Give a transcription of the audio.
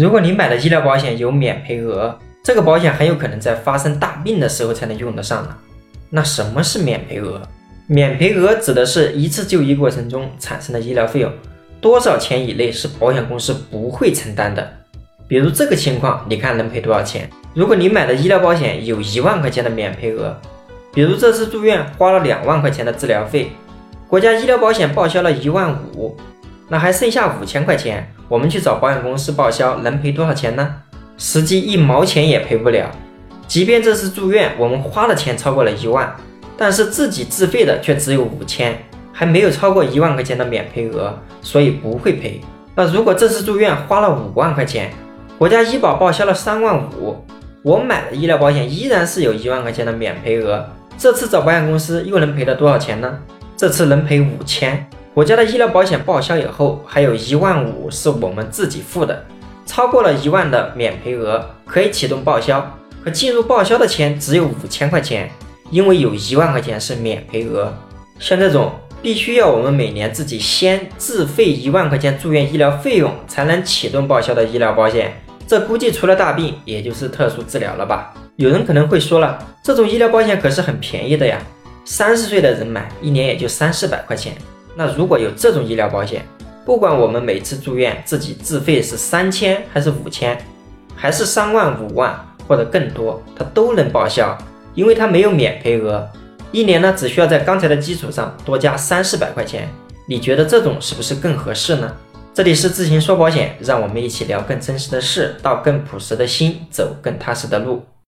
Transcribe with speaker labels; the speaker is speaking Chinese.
Speaker 1: 如果你买的医疗保险有免赔额，这个保险很有可能在发生大病的时候才能用得上呢。那什么是免赔额？免赔额指的是一次就医过程中产生的医疗费用，多少钱以内是保险公司不会承担的。比如这个情况，你看能赔多少钱？如果你买的医疗保险有一万块钱的免赔额，比如这次住院花了两万块钱的治疗费，国家医疗保险报销了一万五，那还剩下五千块钱。我们去找保险公司报销，能赔多少钱呢？实际一毛钱也赔不了。即便这次住院我们花的钱超过了一万，但是自己自费的却只有五千，还没有超过一万块钱的免赔额，所以不会赔。那如果这次住院花了五万块钱，国家医保报销了三万五，我买的医疗保险依然是有一万块钱的免赔额，这次找保险公司又能赔了多少钱呢？这次能赔五千。我家的医疗保险报销以后，还有一万五是我们自己付的，超过了一万的免赔额可以启动报销，可进入报销的钱只有五千块钱，因为有一万块钱是免赔额。像这种必须要我们每年自己先自费一万块钱住院医疗费用才能启动报销的医疗保险，这估计除了大病，也就是特殊治疗了吧？有人可能会说了，这种医疗保险可是很便宜的呀，三十岁的人买一年也就三四百块钱。那如果有这种医疗保险，不管我们每次住院自己自费是三千还是五千，还是三万五万或者更多，它都能报销，因为它没有免赔额，一年呢只需要在刚才的基础上多加三四百块钱。你觉得这种是不是更合适呢？这里是自行说保险，让我们一起聊更真实的事，到更朴实的心，走更踏实的路。